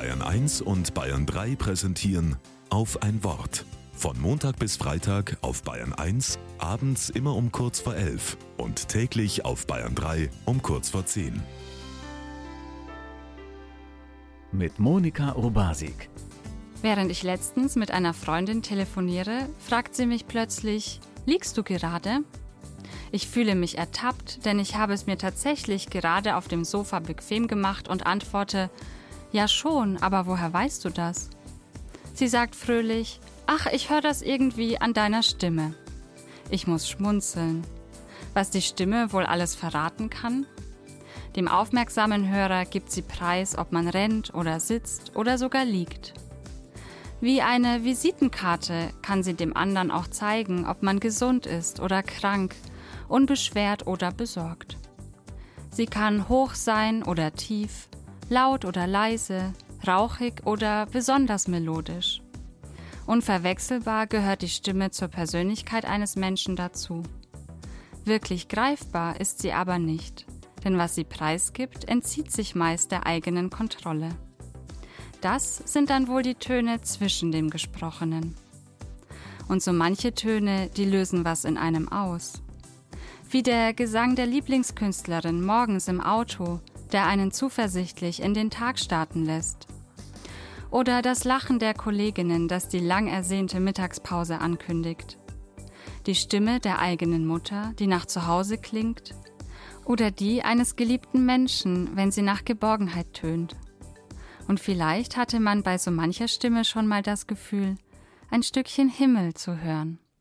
Bayern 1 und Bayern 3 präsentieren auf ein Wort. Von Montag bis Freitag auf Bayern 1, abends immer um kurz vor 11 und täglich auf Bayern 3 um kurz vor 10. Mit Monika Urbasik. Während ich letztens mit einer Freundin telefoniere, fragt sie mich plötzlich, liegst du gerade? Ich fühle mich ertappt, denn ich habe es mir tatsächlich gerade auf dem Sofa bequem gemacht und antworte, ja schon, aber woher weißt du das? Sie sagt fröhlich, ach, ich höre das irgendwie an deiner Stimme. Ich muss schmunzeln. Was die Stimme wohl alles verraten kann? Dem aufmerksamen Hörer gibt sie preis, ob man rennt oder sitzt oder sogar liegt. Wie eine Visitenkarte kann sie dem anderen auch zeigen, ob man gesund ist oder krank, unbeschwert oder besorgt. Sie kann hoch sein oder tief, laut oder leise, rauchig oder besonders melodisch. Unverwechselbar gehört die Stimme zur Persönlichkeit eines Menschen dazu. Wirklich greifbar ist sie aber nicht, denn was sie preisgibt, entzieht sich meist der eigenen Kontrolle. Das sind dann wohl die Töne zwischen dem Gesprochenen. Und so manche Töne, die lösen was in einem aus wie der Gesang der Lieblingskünstlerin morgens im Auto, der einen zuversichtlich in den Tag starten lässt. Oder das Lachen der Kolleginnen, das die lang ersehnte Mittagspause ankündigt. Die Stimme der eigenen Mutter, die nach Zuhause klingt. Oder die eines geliebten Menschen, wenn sie nach Geborgenheit tönt. Und vielleicht hatte man bei so mancher Stimme schon mal das Gefühl, ein Stückchen Himmel zu hören.